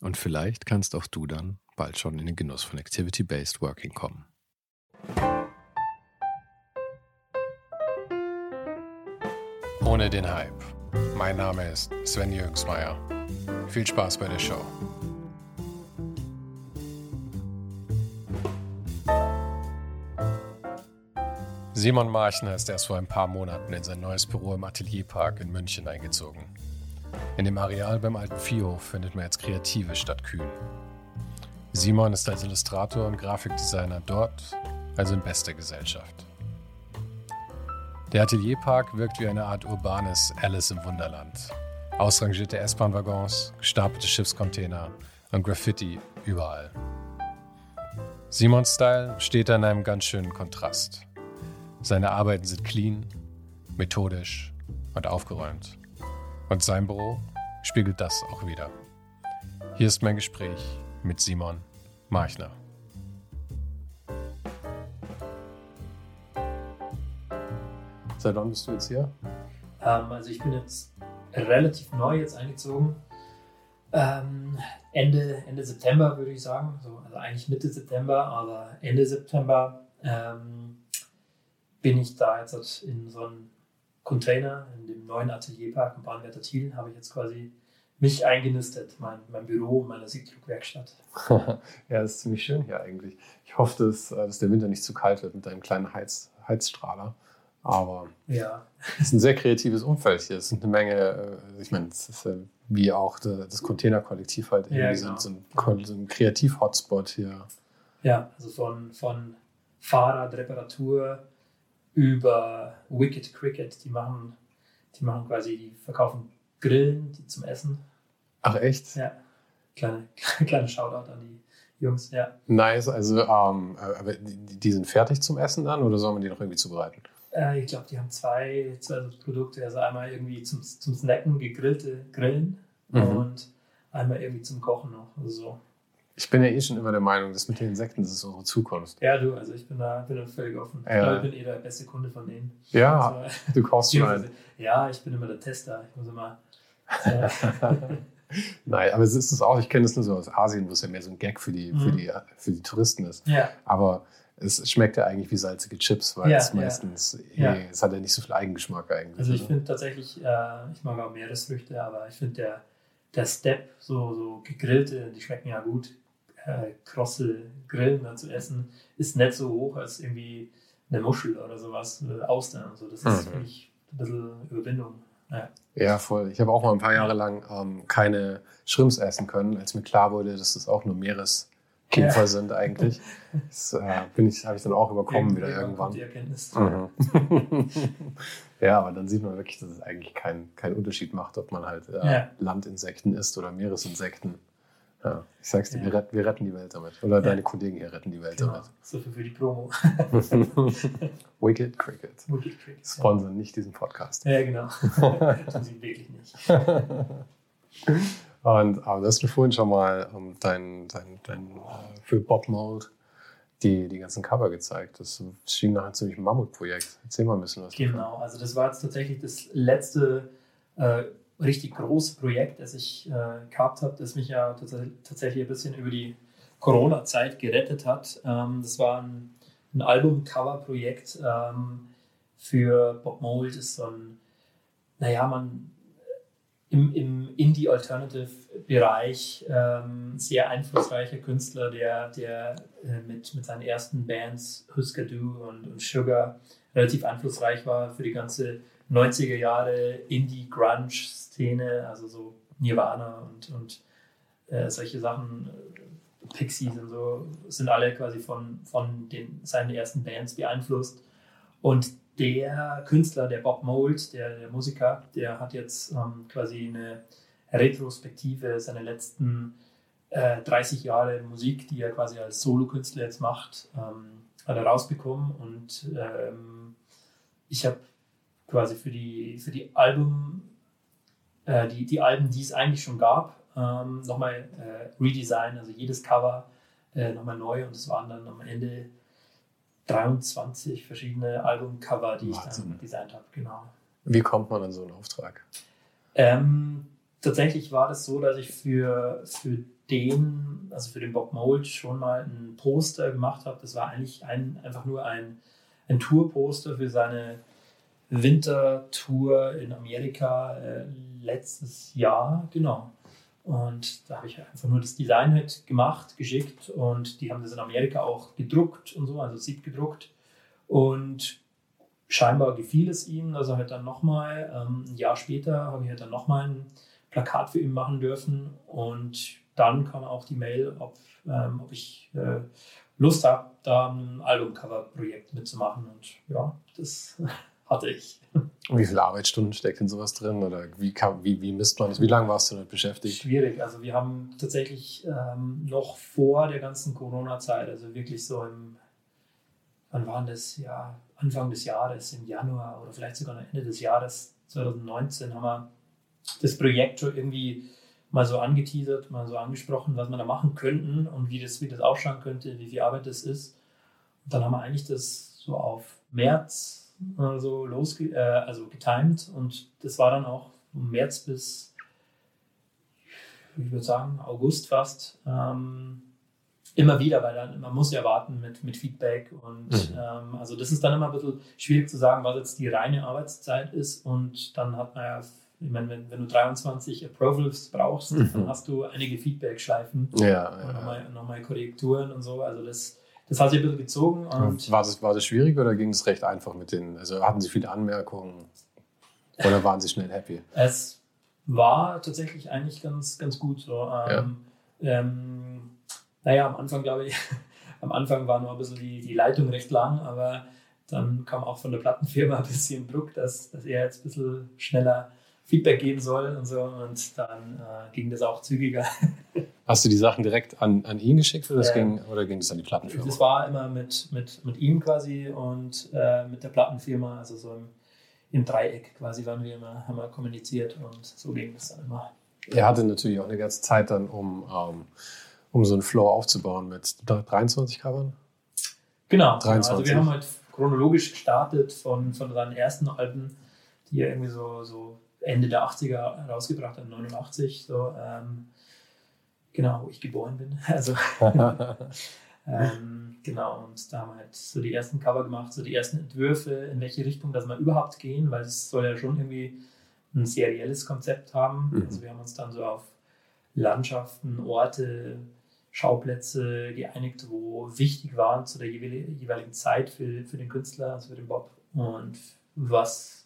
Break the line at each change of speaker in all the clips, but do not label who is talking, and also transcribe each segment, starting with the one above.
Und vielleicht kannst auch du dann bald schon in den Genuss von Activity-Based Working kommen.
Ohne den Hype. Mein Name ist Sven Jürgensmeier. Viel Spaß bei der Show. Simon Marchner ist erst vor ein paar Monaten in sein neues Büro im Atelierpark in München eingezogen. In dem Areal beim alten Viehhof findet man jetzt Kreative statt Kühen. Simon ist als Illustrator und Grafikdesigner dort, also in bester Gesellschaft. Der Atelierpark wirkt wie eine Art urbanes Alice im Wunderland. Ausrangierte S-Bahn-Waggons, gestapelte Schiffscontainer und Graffiti überall. Simons Style steht an einem ganz schönen Kontrast. Seine Arbeiten sind clean, methodisch und aufgeräumt. Und sein Büro spiegelt das auch wieder. Hier ist mein Gespräch mit Simon Marchner. Seit wann bist du jetzt hier?
Ähm, also ich bin jetzt relativ neu jetzt eingezogen. Ähm, Ende, Ende September würde ich sagen. So, also eigentlich Mitte September, aber Ende September ähm, bin ich da jetzt in so einem Container in dem neuen Atelierpark im Bahnwärter Thiel habe ich jetzt quasi mich eingenistet, mein, mein Büro, meine Siegdruckwerkstatt.
ja, das ist ziemlich schön hier eigentlich. Ich hoffe, dass, äh, dass der Winter nicht zu kalt wird mit deinem kleinen Heiz, Heizstrahler. Aber
ja.
es ist ein sehr kreatives Umfeld hier. Es sind eine Menge, äh, ich meine, es ist wie auch das Containerkollektiv halt irgendwie ja, genau. so ein, so ein Kreativ-Hotspot hier.
Ja, also von, von Fahrradreparatur über Wicked Cricket, die machen, die machen quasi, die verkaufen Grillen die zum Essen.
Ach echt?
Ja. Kleine, kleine Shoutout an die Jungs, ja.
Nice, also ähm, aber die, die sind fertig zum Essen dann oder soll man die noch irgendwie zubereiten?
Äh, ich glaube, die haben zwei, zwei Produkte. Also einmal irgendwie zum, zum Snacken gegrillte Grillen mhm. und einmal irgendwie zum Kochen noch. Also so.
Ich bin ja eh schon immer der Meinung, dass mit den Insekten das ist unsere Zukunft.
Ja, du, also ich bin da, bin da völlig offen. Ja. Ich bin eh der beste Kunde von denen.
Ja, also, du kaufst schon einen.
Ja, ich bin immer der Tester. Ich muss immer.
Nein, aber es ist es auch, ich kenne es nur so aus Asien, wo es ja mehr so ein Gag für die, mhm. für die, für die Touristen ist.
Ja.
Aber es schmeckt ja eigentlich wie salzige Chips, weil ja, es meistens, ja. Eh, es hat ja nicht so viel Eigengeschmack eigentlich.
Also ich finde tatsächlich, äh, ich mag auch Meeresfrüchte, aber ich finde der, der Step, so, so gegrillte, die schmecken ja gut, äh, krosse Grillen dann zu essen, ist nicht so hoch als irgendwie eine Muschel oder sowas, äh, Austern und so. Das ist mhm. für mich ein bisschen Überwindung. Ja.
ja, voll. Ich habe auch mal ein paar Jahre lang ähm, keine Shrimps essen können, als mir klar wurde, dass das auch nur Meeres Käfer ja. sind eigentlich. Das äh, bin ich, habe ich dann auch überkommen wieder irgendwann.
Die Erkenntnis.
Mhm. ja, aber dann sieht man wirklich, dass es eigentlich keinen kein Unterschied macht, ob man halt äh, ja. Landinsekten isst oder Meeresinsekten. Ja, ich sag's dir, ja. wir, retten, wir retten die Welt damit. Oder deine Kollegen hier retten die Welt genau. damit.
So viel für die Promo.
Wicked Cricket.
Wicked Cricket.
Sponsern nicht diesen Podcast.
Ja, genau. Tun sie wirklich nicht.
Und aber du hast mir vorhin schon mal um, dein, dein, dein äh, für Bob Mold die, die ganzen Cover gezeigt. Das schien nach einem ziemlich Mammutprojekt. Erzähl mal ein bisschen was.
Genau, davon. also das war jetzt tatsächlich das letzte äh, richtig große Projekt, das ich äh, gehabt habe, das mich ja tatsächlich ein bisschen über die Corona-Zeit gerettet hat. Ähm, das war ein, ein Album-Cover-Projekt ähm, für Bob. Das ist so ein, naja, man im, im Indie-Alternative-Bereich ähm, sehr einflussreicher Künstler, der, der äh, mit, mit seinen ersten Bands Husker Du und, und Sugar relativ einflussreich war für die ganze 90er Jahre Indie-Grunge-Szene, also so Nirvana und, und äh, solche Sachen, äh, Pixies und so, sind alle quasi von, von den, seinen ersten Bands beeinflusst. Und der Künstler, der Bob Mould, der, der Musiker, der hat jetzt ähm, quasi eine Retrospektive seiner letzten äh, 30 Jahre Musik, die er quasi als Solokünstler jetzt macht, ähm, hat er rausbekommen. Und ähm, ich habe quasi für die, für die Album, äh, die, die Alben, die es eigentlich schon gab, ähm, nochmal äh, Redesign, also jedes Cover äh, nochmal neu und es waren dann am Ende 23 verschiedene Albumcover, die Wahnsinn. ich dann designt habe, genau.
Wie kommt man an so einen Auftrag?
Ähm, tatsächlich war das so, dass ich für, für den, also für den Bob Mold schon mal ein Poster gemacht habe. Das war eigentlich ein, einfach nur ein, ein Tourposter für seine Wintertour in Amerika äh, letztes Jahr, genau. Und da habe ich einfach nur das Design halt gemacht, geschickt und die haben das in Amerika auch gedruckt und so, also Sieb gedruckt. Und scheinbar gefiel es dass er halt dann nochmal, ähm, ein Jahr später habe ich halt dann nochmal ein Plakat für ihn machen dürfen. Und dann kam auch die Mail, ob, ähm, ob ich äh, Lust habe, da ein Albumcover-Projekt mitzumachen. Und ja, das hatte ich.
Und wie viele Arbeitsstunden steckt in sowas drin? Oder wie, kann, wie, wie misst man das? Wie lange warst du damit beschäftigt?
Schwierig. Also wir haben tatsächlich ähm, noch vor der ganzen Corona-Zeit, also wirklich so im, wann waren das? Ja, Anfang des Jahres, im Januar oder vielleicht sogar Ende des Jahres 2019 haben wir das Projekt schon irgendwie mal so angeteasert, mal so angesprochen, was wir da machen könnten und wie das, wie das ausschauen könnte, wie viel Arbeit das ist. Und dann haben wir eigentlich das so auf März so los, äh, also getimed und das war dann auch vom März bis, ich würde sagen, August fast. Ähm, immer wieder, weil dann man muss ja warten mit, mit Feedback und mhm. ähm, also das ist dann immer ein bisschen schwierig zu sagen, was jetzt die reine Arbeitszeit ist und dann hat man ja, ich meine, wenn, wenn du 23 Approvals brauchst, mhm. dann hast du einige Feedback-Schleifen
ja, ja,
und nochmal, nochmal Korrekturen und so, also das das hat sich ein bisschen gezogen. Und
war, das, war das schwierig oder ging es recht einfach mit denen? Also hatten Sie viele Anmerkungen oder waren Sie schnell happy?
Es war tatsächlich eigentlich ganz, ganz gut. So. Ähm, ja. ähm, naja, am Anfang glaube ich, am Anfang war nur ein bisschen die, die Leitung recht lang, aber dann kam auch von der Plattenfirma ein bisschen Druck, dass, dass er jetzt ein bisschen schneller Feedback geben soll und so. Und dann äh, ging das auch zügiger.
Hast du die Sachen direkt an, an ihn geschickt oder, äh, ging, oder ging das an die Plattenfirma?
Das war immer mit, mit, mit ihm quasi und äh, mit der Plattenfirma, also so im, im Dreieck quasi waren wir immer, haben wir kommuniziert und so ging das dann immer.
Er hatte natürlich auch eine ganze Zeit dann, um, um, ähm, um so einen Flow aufzubauen mit 23 Covern.
Genau, 23. Genau. also wir haben halt chronologisch gestartet von, von seinen ersten Alben, die er irgendwie so, so Ende der 80er rausgebracht hat, 89, so, ähm, genau, wo ich geboren bin. Also, ähm, genau, und da haben wir halt so die ersten Cover gemacht, so die ersten Entwürfe, in welche Richtung das wir überhaupt gehen, weil es soll ja schon irgendwie ein serielles Konzept haben. Mhm. Also wir haben uns dann so auf Landschaften, Orte, Schauplätze geeinigt, wo wichtig waren zu der jeweiligen Zeit für, für den Künstler, also für den Bob. Und was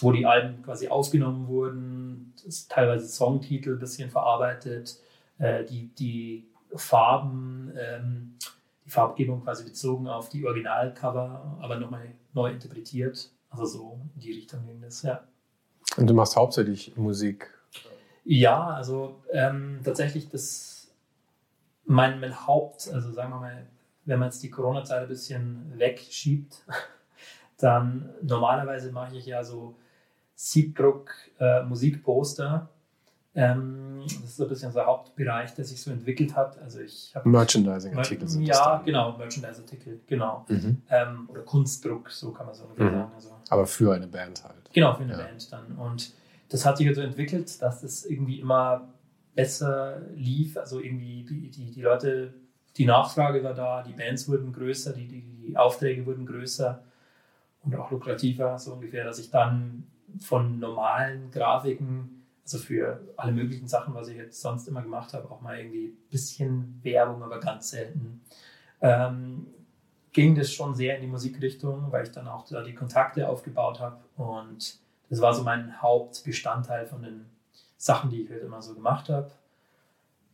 wo die Alben quasi aufgenommen wurden, teilweise Songtitel ein bisschen verarbeitet, äh, die, die Farben, ähm, die Farbgebung quasi bezogen auf die Originalcover, aber nochmal neu interpretiert. Also so in die Richtung ging das, ja.
Und du machst hauptsächlich Musik?
Ja, also ähm, tatsächlich das, mein, mein Haupt, also sagen wir mal, wenn man jetzt die Corona-Zeit ein bisschen wegschiebt, dann normalerweise mache ich ja so Siebdruck äh, Musikposter. Ähm, das ist so ein bisschen der Hauptbereich, der sich so entwickelt hat. Also ich
Merchandising-Artikel
sind Ja, genau, Merchandise-Artikel, genau. Mhm. Ähm, oder Kunstdruck, so kann man so mhm. sagen. Also,
Aber für eine Band halt.
Genau, für eine ja. Band dann. Und das hat sich halt so entwickelt, dass das irgendwie immer besser lief. Also irgendwie die, die, die Leute, die Nachfrage war da, die Bands wurden größer, die, die, die Aufträge wurden größer und auch lukrativer, so ungefähr, dass ich dann von normalen Grafiken also für alle möglichen Sachen, was ich jetzt sonst immer gemacht habe, auch mal irgendwie ein bisschen Werbung, aber ganz selten. Ähm, ging das schon sehr in die Musikrichtung, weil ich dann auch da die Kontakte aufgebaut habe und das war so mein Hauptbestandteil von den Sachen, die ich halt immer so gemacht habe.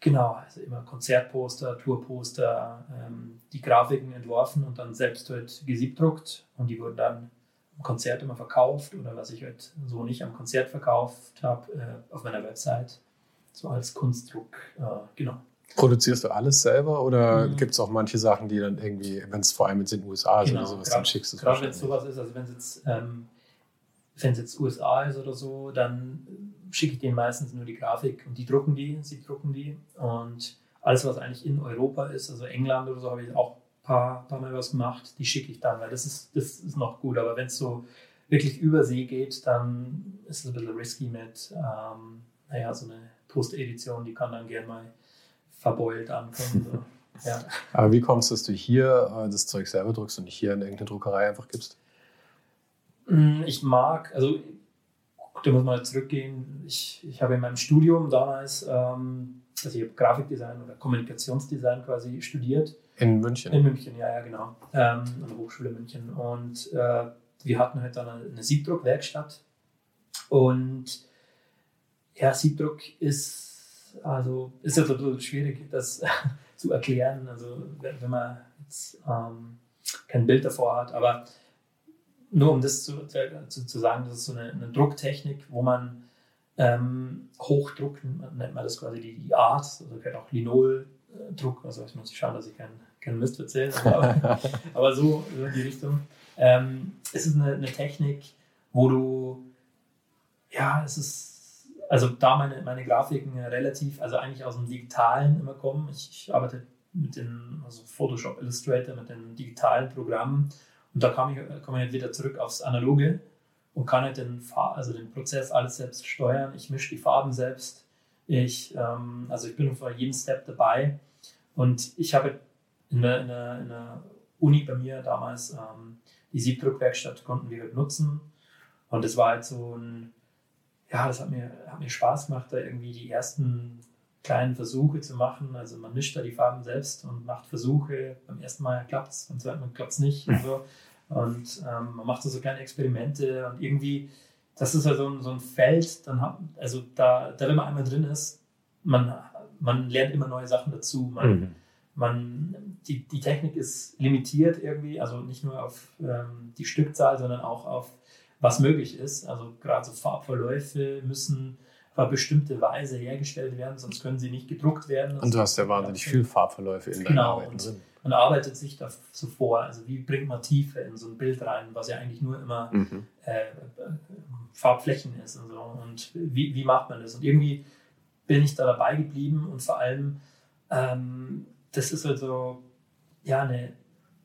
Genau, also immer Konzertposter, Tourposter, ähm, die Grafiken entworfen und dann selbst halt gesiebdruckt und die wurden dann am Konzert immer verkauft oder was ich halt so nicht am Konzert verkauft habe, äh, auf meiner Website, so als Kunstdruck, äh, genau.
Produzierst du alles selber oder mhm. gibt es auch manche Sachen, die dann irgendwie, wenn es vor allem jetzt in den USA ist
genau,
oder sowas,
grad,
dann schickst du es
Gerade wenn es sowas ist, also wenn es jetzt, ähm, jetzt USA ist oder so, dann schicke ich denen meistens nur die Grafik und die drucken die, sie drucken die. Und alles, was eigentlich in Europa ist, also England oder so, habe ich auch ein paar, paar Mal was gemacht, die schicke ich dann, weil das ist, das ist noch gut. Aber wenn es so wirklich über See geht, dann ist es ein bisschen risky mit, ähm, naja, so eine Post-Edition, die kann dann gerne mal verbeult ankommen. So. Ja.
Aber wie kommst du, dass du hier äh, das Zeug selber druckst und nicht hier in irgendeine Druckerei einfach gibst?
Mm, ich mag, also da muss man zurückgehen. Ich, ich habe in meinem Studium damals, ähm, also ich habe Grafikdesign oder Kommunikationsdesign quasi studiert.
In München?
In München, ja, ja, genau. Ähm, an der Hochschule München. Und äh, wir hatten halt dann eine, Siebdruckwerkstatt. Und ja, Siebdruck ist, also ist ja total schwierig, das zu erklären. Also wenn man jetzt ähm, kein Bild davor hat, aber nur um das zu, zu, zu, sagen, das ist so eine, eine Drucktechnik, wo man ähm, hochdruckt, nennt man das quasi die, die Art, also gehört auch Linol-Druck, also ich muss schauen, dass ich keinen kein Mist erzähle, aber, aber so, so, in die Richtung. Ähm, es ist eine, eine Technik, wo du, ja, es ist, also da meine, meine Grafiken relativ, also eigentlich aus dem Digitalen immer kommen. Ich, ich arbeite mit den, also Photoshop Illustrator, mit den digitalen Programmen und da komme ich, komme ich halt wieder zurück aufs Analoge und kann halt den, also den Prozess alles selbst steuern. Ich mische die Farben selbst. Ich, ähm, also ich bin vor jedem Step dabei. Und ich habe in der, in der, in der Uni bei mir damals ähm, die Siebdruckwerkstatt konnten wir halt nutzen. Und das war halt so ein, ja, das hat mir, hat mir Spaß gemacht, da irgendwie die ersten kleinen Versuche zu machen. Also man mischt da die Farben selbst und macht Versuche. Beim ersten Mal klappt es, beim zweiten Mal klappt es nicht und so. Und ähm, man macht da so kleine Experimente und irgendwie, das ist ja so ein, so ein Feld, dann hat, also da, da, wenn man einmal drin ist, man, man lernt immer neue Sachen dazu. Man, mhm. man, die, die Technik ist limitiert irgendwie, also nicht nur auf ähm, die Stückzahl, sondern auch auf was möglich ist. Also gerade so Farbverläufe müssen bestimmte Weise hergestellt werden, sonst können sie nicht gedruckt werden.
Und du hast ja wahnsinnig viel Farbverläufe in deinen
genau,
Arbeiten drin.
Man arbeitet sich da so vor, also wie bringt man Tiefe in so ein Bild rein, was ja eigentlich nur immer mhm. äh, Farbflächen ist und so. Und wie, wie macht man das? Und irgendwie bin ich da dabei geblieben und vor allem, ähm, das ist also ja eine,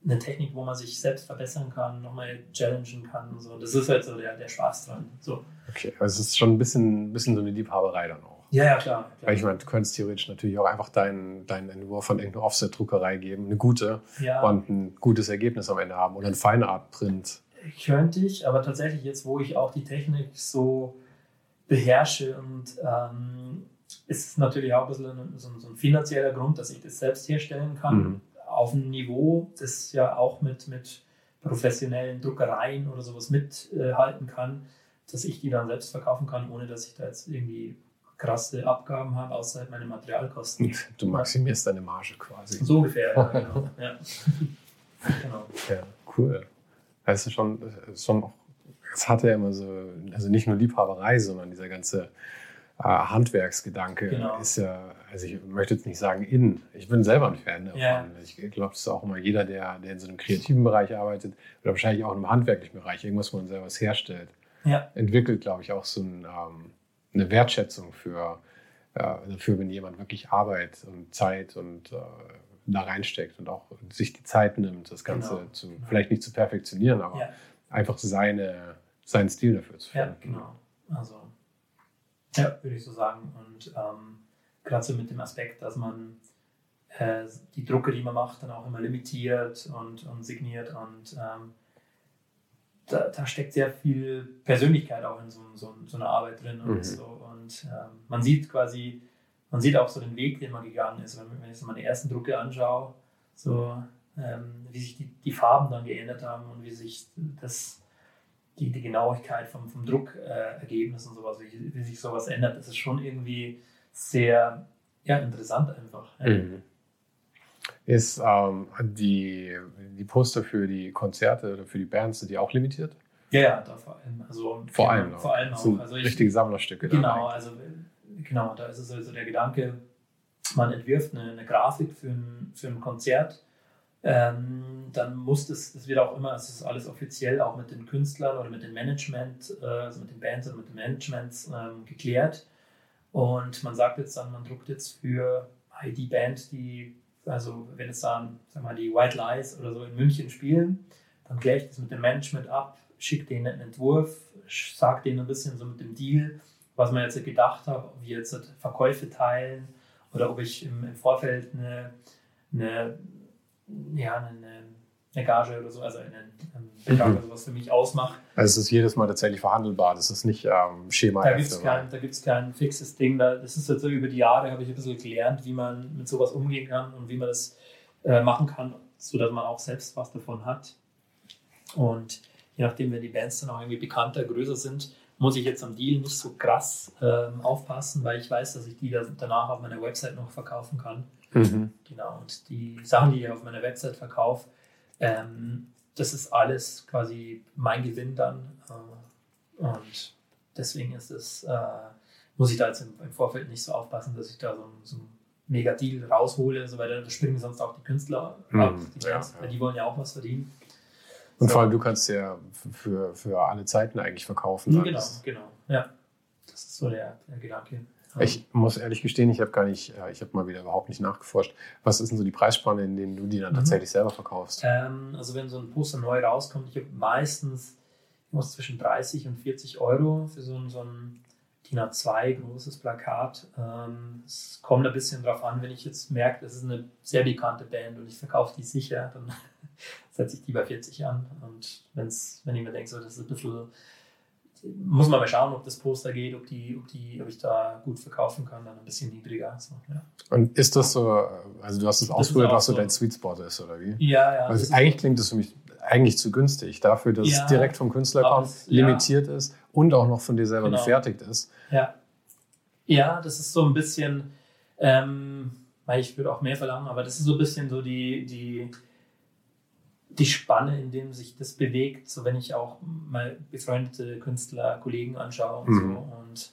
eine Technik, wo man sich selbst verbessern kann, nochmal challengen kann und so. Das ist halt so der, der Spaß dran. So.
Okay, also es ist schon ein bisschen, bisschen so eine Liebhaberei dann auch.
Ja, ja, klar. klar.
Weil ich meine, du könntest theoretisch natürlich auch einfach deinen, deinen Entwurf von irgendeiner Offset-Druckerei geben, eine gute, ja. und ein gutes Ergebnis am Ende haben oder ein Feinart-Print.
Könnte ich, aber tatsächlich jetzt, wo ich auch die Technik so beherrsche und ähm, ist natürlich auch ein bisschen so, ein, so ein finanzieller Grund, dass ich das selbst herstellen kann. Mhm. Auf einem Niveau, das ja auch mit, mit professionellen Druckereien oder sowas mithalten kann dass ich die dann selbst verkaufen kann, ohne dass ich da jetzt irgendwie krasse Abgaben habe, außerhalb meiner Materialkosten.
Du maximierst deine Marge quasi.
So ungefähr, ja, genau. ja.
genau. Ja, cool. Das ist schon, schon auch, es hatte ja immer so, also nicht nur Liebhaberei, sondern dieser ganze äh, Handwerksgedanke genau. ist ja, also ich möchte jetzt nicht sagen in, ich bin selber ein Fan davon. Ja. Ich glaube, das ist auch immer jeder, der, der in so einem kreativen Bereich arbeitet oder wahrscheinlich auch im handwerklichen Bereich, irgendwas, wo man selber was herstellt ja. entwickelt, glaube ich, auch so ein, ähm, eine Wertschätzung für, äh, dafür, wenn jemand wirklich Arbeit und Zeit und äh, da reinsteckt und auch sich die Zeit nimmt, das Ganze genau. zu, vielleicht nicht zu perfektionieren, aber ja. einfach seine, seinen Stil dafür zu
finden. Ja, genau. Also, ja, würde ich so sagen. Und ähm, gerade so mit dem Aspekt, dass man äh, die Drucke, die man macht, dann auch immer limitiert und, und signiert und ähm, da, da, steckt sehr viel Persönlichkeit auch in so, so, so einer Arbeit drin und mhm. so. Und ähm, man sieht quasi, man sieht auch so den Weg, den man gegangen ist. Wenn, wenn ich so meine ersten Drucke anschaue, so ähm, wie sich die, die, Farben dann geändert haben und wie sich das, die, die Genauigkeit vom, vom Druckergebnis äh, und sowas, wie, wie, sich sowas ändert, das ist schon irgendwie sehr ja, interessant einfach. Mhm.
Ist ähm, die, die Poster für die Konzerte oder für die Bands, sind die auch limitiert?
Ja, ja, da vor allem. Also,
vor allem, auch.
vor allem auch.
Sind also ich, richtige Sammlerstücke.
Genau, also genau, da ist es also der Gedanke, man entwirft eine, eine Grafik für ein, für ein Konzert, ähm, dann muss das, das wird auch immer, es ist alles offiziell auch mit den Künstlern oder mit dem Management, äh, also mit den Bands oder mit dem Management ähm, geklärt. Und man sagt jetzt dann, man druckt jetzt für die Band, die also wenn es dann, sag mal, die White Lies oder so in München spielen, dann kläre ich das mit dem Management ab, schicke denen einen Entwurf, sage denen ein bisschen so mit dem Deal, was man jetzt gedacht hat, ob wir jetzt Verkäufe teilen oder ob ich im, im Vorfeld eine, eine, ja, eine, eine Gage oder so, also einen, einen Betrag mhm. oder sowas für mich ausmacht.
Also es ist jedes Mal tatsächlich verhandelbar, das ist nicht ähm, Schema.
Da gibt es kein, kein fixes Ding. Da, das ist jetzt so über die Jahre, habe ich ein bisschen gelernt, wie man mit sowas umgehen kann und wie man das äh, machen kann, sodass man auch selbst was davon hat. Und je nachdem, wenn die Bands dann auch irgendwie bekannter, größer sind, muss ich jetzt am Deal nicht so krass ähm, aufpassen, weil ich weiß, dass ich die danach auf meiner Website noch verkaufen kann. Mhm. Genau. Und die Sachen, die ich auf meiner Website verkaufe, ähm, das ist alles quasi mein Gewinn dann. Äh, und deswegen ist es, äh, muss ich da jetzt im, im, Vorfeld nicht so aufpassen, dass ich da so, so ein mega Deal raushole, so, weil da springen sonst auch die Künstler mhm, ab, die, ja, ja. die wollen ja auch was verdienen.
Und so. vor allem, du kannst ja für, für alle Zeiten eigentlich verkaufen.
Genau, genau, ja. Das ist so der, der Gedanke.
Ich muss ehrlich gestehen, ich habe gar nicht, ich habe mal wieder überhaupt nicht nachgeforscht. Was ist denn so die Preisspanne, in denen du die dann mhm. tatsächlich selber verkaufst?
Ähm, also wenn so ein Poster neu rauskommt, ich habe meistens ich zwischen 30 und 40 Euro für so ein, so ein DIN A2 großes Plakat. Ähm, es kommt ein bisschen drauf an, wenn ich jetzt merke, das ist eine sehr bekannte Band und ich verkaufe die sicher, dann setze ich die bei 40 an. Und wenn's, wenn ich mir denke, so, das ist ein bisschen muss man mal schauen, ob das Poster geht, ob, die, ob, die, ob ich da gut verkaufen kann, dann ein bisschen niedriger. So, ja.
Und ist das so, also du hast es ausprobiert, was so dein Sweet Spot ist, oder wie?
Ja, ja.
Weil eigentlich klingt das für mich eigentlich zu günstig, dafür, dass ja, es direkt vom Künstler kommt, es, limitiert ja. ist und auch noch von dir selber genau. gefertigt ist.
Ja. Ja, das ist so ein bisschen, ähm, ich würde auch mehr verlangen, aber das ist so ein bisschen so die, die die Spanne, in dem sich das bewegt, so wenn ich auch mal befreundete Künstler, Kollegen anschaue und mhm. so. Und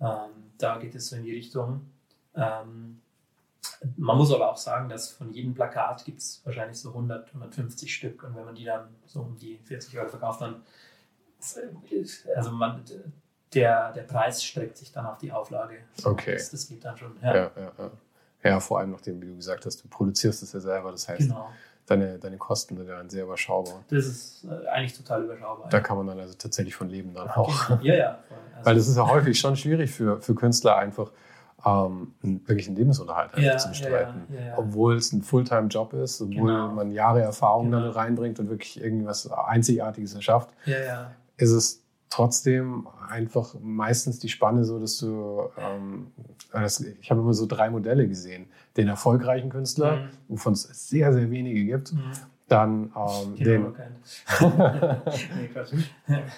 ähm, da geht es so in die Richtung. Ähm, man muss aber auch sagen, dass von jedem Plakat gibt es wahrscheinlich so 100, 150 Stück. Und wenn man die dann so um die 40 Euro verkauft, dann also man, der, der Preis streckt sich dann auf die Auflage.
Okay.
Das, das geht dann schon.
Ja. Ja, ja, ja. ja, vor allem nachdem, wie du gesagt hast, du produzierst es ja selber. Das heißt, genau deine, deine Kosten sind dann sehr überschaubar.
Das ist äh, eigentlich total überschaubar.
Da kann man dann also tatsächlich von leben dann auch.
Ja, ja.
Also Weil das ist ja häufig schon schwierig für, für Künstler einfach ähm, wirklich einen Lebensunterhalt ja, zu bestreiten. Ja, ja, obwohl es ein Fulltime-Job ist, obwohl genau. man Jahre Erfahrung genau. dann reinbringt und wirklich irgendwas Einzigartiges erschafft, ist es trotzdem einfach meistens die Spanne so, dass du, ähm, das, ich habe immer so drei Modelle gesehen. Den erfolgreichen Künstler, mhm. wovon es sehr, sehr wenige gibt. Mhm. Dann, ähm, den,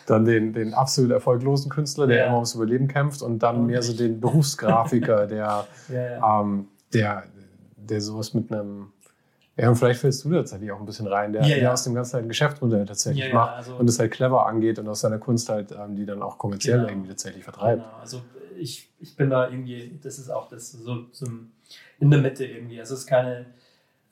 dann den, den absolut erfolglosen Künstler, der ja. immer ums Überleben kämpft und dann mehr so den Berufsgrafiker, der, ja, ja. Ähm, der, der sowas mit einem ja, und vielleicht fällst du tatsächlich auch ein bisschen rein, der, ja, ja. der aus dem ganzen halt ein Geschäftsmodell tatsächlich ja, macht also, und es halt clever angeht und aus seiner Kunst halt ähm, die dann auch kommerziell genau, irgendwie tatsächlich vertreibt. Genau.
Also ich, ich bin da irgendwie, das ist auch das so, so in der Mitte irgendwie. Also es ist keine,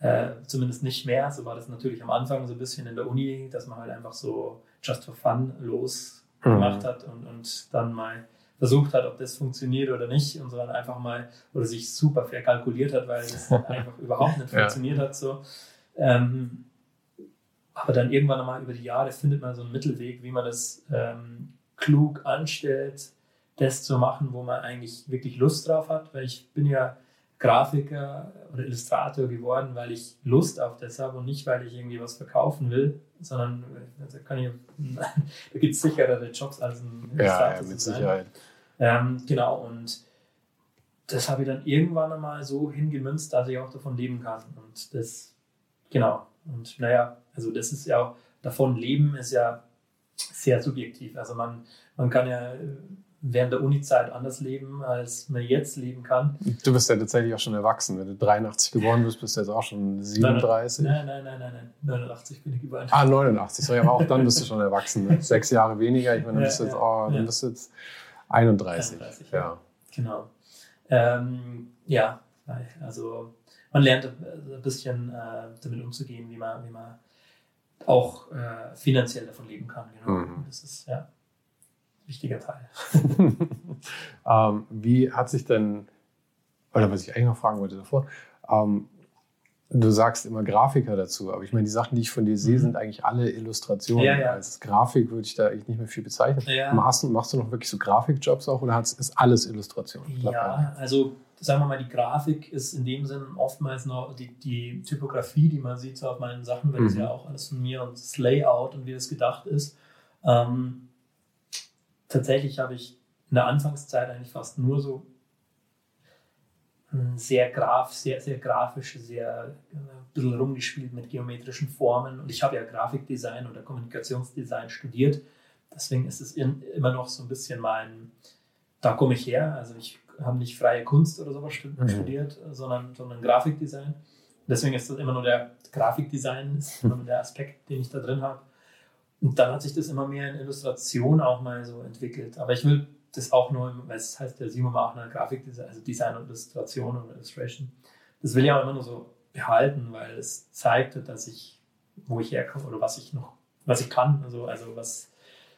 äh, zumindest nicht mehr, so war das natürlich am Anfang so ein bisschen in der Uni, dass man halt einfach so just for fun losgemacht mhm. hat und, und dann mal versucht hat, ob das funktioniert oder nicht und sondern einfach mal oder sich super verkalkuliert hat, weil es einfach überhaupt nicht funktioniert ja. hat. So. Ähm, aber dann irgendwann einmal über die Jahre findet man so einen Mittelweg, wie man das ähm, klug anstellt, das zu machen, wo man eigentlich wirklich Lust drauf hat, weil ich bin ja Grafiker oder Illustrator geworden, weil ich Lust auf das habe und nicht, weil ich irgendwie was verkaufen will, sondern also kann ich, da gibt es sicherere Jobs als ein
Illustrator. Ja, ja mit Sicherheit.
Ähm, genau, und das habe ich dann irgendwann einmal so hingemünzt, dass ich auch davon leben kann. Und das, genau. Und naja, also das ist ja auch, davon leben ist ja sehr subjektiv. Also man, man kann ja während der Uni-Zeit anders leben, als man jetzt leben kann.
Du bist ja tatsächlich auch schon erwachsen. Wenn du 83 geboren bist, bist du jetzt auch schon 37.
Nein, nein, nein, nein, nein. 89 bin ich geboren.
Ah, 89. Sorry, aber auch dann bist du schon erwachsen. Ne? Sechs Jahre weniger. Ich meine, dann bist du jetzt, oh, dann bist du jetzt 31. 31 ja. ja.
Genau. Ähm, ja, also man lernt ein bisschen äh, damit umzugehen, wie man, wie man auch äh, finanziell davon leben kann. Genau. Mhm. Das ist ja wichtiger Teil.
ähm, wie hat sich denn, oder was ich eigentlich noch fragen wollte davor, ähm, Du sagst immer Grafiker dazu, aber ich meine, die Sachen, die ich von dir sehe, mhm. sind eigentlich alle Illustrationen. Ja, ja. Als Grafik würde ich da eigentlich nicht mehr viel bezeichnen. Ja. Machst, du, machst du noch wirklich so Grafikjobs auch oder ist alles Illustration?
Ja, also sagen wir mal, die Grafik ist in dem Sinn oftmals noch die, die Typografie, die man sieht so auf meinen Sachen, weil mhm. das ja auch alles von mir und das Layout und wie das gedacht ist. Ähm, tatsächlich habe ich in der Anfangszeit eigentlich fast nur so sehr graf, sehr, sehr grafisch, sehr äh, ein bisschen rumgespielt mit geometrischen Formen. Und ich habe ja Grafikdesign oder Kommunikationsdesign studiert. Deswegen ist es in, immer noch so ein bisschen mein, da komme ich her. Also ich habe nicht freie Kunst oder sowas mhm. studiert, mhm. sondern, sondern Grafikdesign. Deswegen ist das immer nur der Grafikdesign, ist immer nur der Aspekt, den ich da drin habe. Und dann hat sich das immer mehr in Illustration auch mal so entwickelt. Aber ich will das auch nur, weil es heißt ja Simon Machner Grafikdesign, also Design und Illustration und Illustration. Das will ich auch immer nur so behalten, weil es zeigt, dass ich, wo ich herkomme oder was ich noch, was ich kann. Also, also was,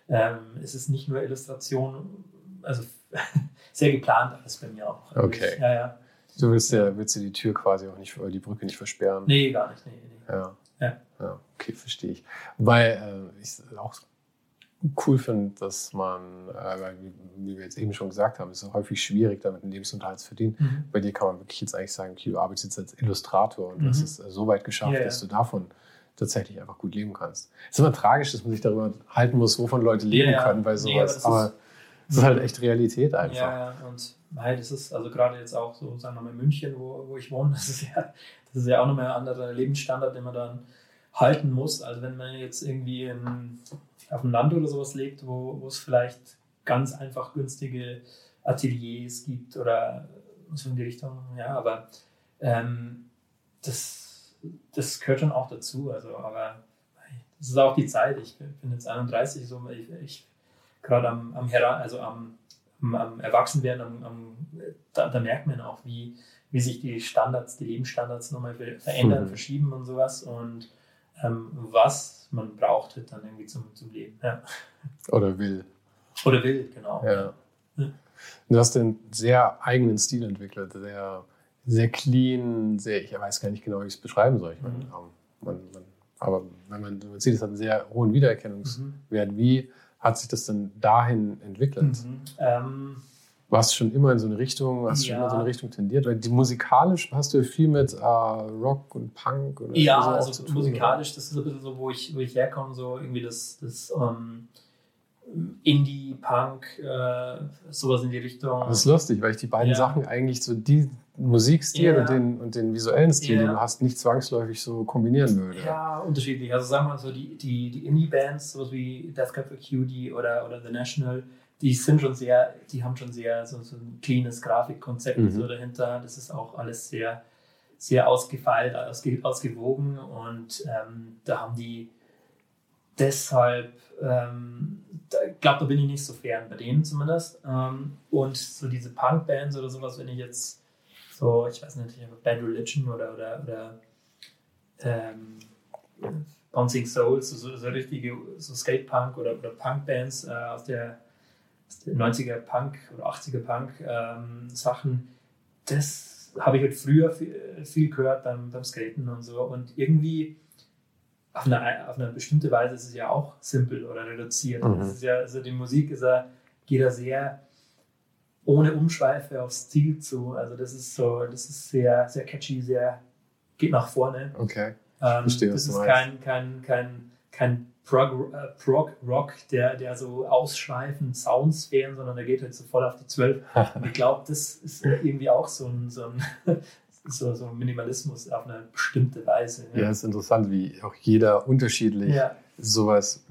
ähm, es ist nicht nur Illustration, also sehr geplant alles bei mir auch.
Also okay.
Ich, ja, ja.
Du willst ja, willst du die Tür quasi auch nicht, oder die Brücke nicht versperren?
Nee, gar nicht. Nee, nee.
Ja. Ja. Ja. Okay, verstehe ich. Weil äh, ich auch cool finde, dass man, äh, wie, wir jetzt eben schon gesagt haben, ist es häufig schwierig, damit einen Lebensunterhalt zu verdienen. Mhm. Bei dir kann man wirklich jetzt eigentlich sagen, okay, du arbeitest jetzt als Illustrator und mhm. hast es äh, so weit geschafft, ja. dass du davon tatsächlich einfach gut leben kannst. Es ist immer tragisch, dass man sich darüber halten muss, wovon Leute leben ja, können bei sowas. Nee, aber es ist halt echt Realität einfach.
Ja, und nein, das ist also gerade jetzt auch so, sagen wir mal, München, wo, wo ich wohne, das ist ja, das ist ja auch nochmal ein anderer Lebensstandard, den man dann halten muss. Also wenn man jetzt irgendwie in, auf dem Land oder sowas lebt, wo, wo es vielleicht ganz einfach günstige Ateliers gibt oder so in die Richtung, ja, aber ähm, das, das gehört schon auch dazu. Also, aber das ist auch die Zeit. Ich bin jetzt 31, so ich, ich gerade am, am Heran, also am, am, am Erwachsenwerden, am, am, da, da, merkt man auch, wie, wie sich die Standards, die Lebensstandards nochmal verändern, mhm. verschieben und sowas. Und ähm, was man braucht halt dann irgendwie zum, zum Leben. Ja.
Oder will.
Oder will, genau.
Ja. ja. Du hast einen sehr eigenen Stil entwickelt, sehr, sehr clean, sehr, ich weiß gar nicht genau, wie ich es beschreiben soll. Ich meine, mhm. man, man, aber wenn man, man sieht, es hat einen sehr hohen Wiedererkennungswert. Mhm. Wie hat sich das denn dahin entwickelt? Mhm. Ähm, warst du schon immer in so eine Richtung, hast du ja. schon immer so eine Richtung tendiert? Weil die musikalisch hast du viel mit uh, Rock und Punk
oder Ja, so also tun, musikalisch, oder? das ist ein bisschen so, wo ich, wo ich herkomme, so irgendwie das, das um, ähm, Indie, Punk, äh, sowas in die Richtung.
Das ist lustig, weil ich die beiden ja. Sachen eigentlich so die Musikstil ja. und, den, und den visuellen Stil, den du hast, nicht zwangsläufig so kombinieren würde.
Ja, unterschiedlich. Also sagen wir mal so, die, die, die Indie-Bands, sowas wie Death Cab for Cutie oder, oder The National, die sind schon sehr, die haben schon sehr so, so ein cleanes Grafikkonzept mhm. so dahinter. Das ist auch alles sehr, sehr ausgefeilt, ausge, ausgewogen und ähm, da haben die deshalb, ähm, ich glaube, da bin ich nicht so fern, bei denen zumindest. Ähm, und so diese Punk-Bands oder sowas, wenn ich jetzt so, ich weiß nicht, Bad Religion oder, oder, oder ähm, Bouncing Souls, so, so richtige so Skate-Punk oder, oder Punk-Bands äh, aus der 90er Punk oder 80er Punk ähm, Sachen, das habe ich halt früher viel, viel gehört beim, beim Skaten und so. Und irgendwie auf eine, auf eine bestimmte Weise ist es ja auch simpel oder reduziert. Mhm. ist ja, also die Musik ist ja, geht da sehr ohne Umschweife aufs Ziel zu. Also das ist so, das ist sehr, sehr catchy, sehr geht nach vorne.
Okay.
Ähm,
Verstehe,
das ist kein, kein, kein, kein Prog, äh, Prog Rock, der, der so ausschweifend Soundsphären, sondern der geht halt so voll auf die Zwölf. Und ich glaube, das ist irgendwie auch so ein, so ein so, so Minimalismus auf eine bestimmte Weise.
Ja, es ist interessant, wie auch jeder unterschiedlich
ja.
sowas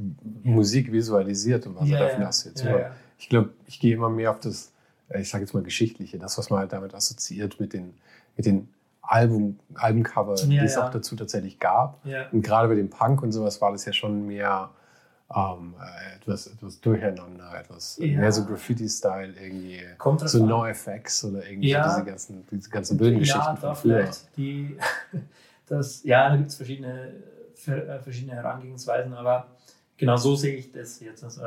Musik visualisiert und was
Ja,
er davon
ja.
assoziiert.
Ja, ja.
Ich glaube, ich gehe immer mehr auf das, äh, ich sage jetzt mal Geschichtliche, das, was man halt damit assoziiert, mit den, mit den Album, Albencover, die
Ja,
es
ja.
auch dazu tatsächlich gab.
Ja.
Und gerade bei dem Punk und sowas war das ja schon mehr ähm, äh, etwas, etwas durcheinander, etwas mehr so Graffiti-Style irgendwie.
Kommt drauf
So
an.
NoFX oder irgendwie
Ja.
diese ganzen, diese ganzen wilden Geschichten
Ja, da vielleicht die, das, ja, da gibt es verschiedene, ver- äh, verschiedene Herangehensweisen, aber genau so sehe ich das jetzt. Also,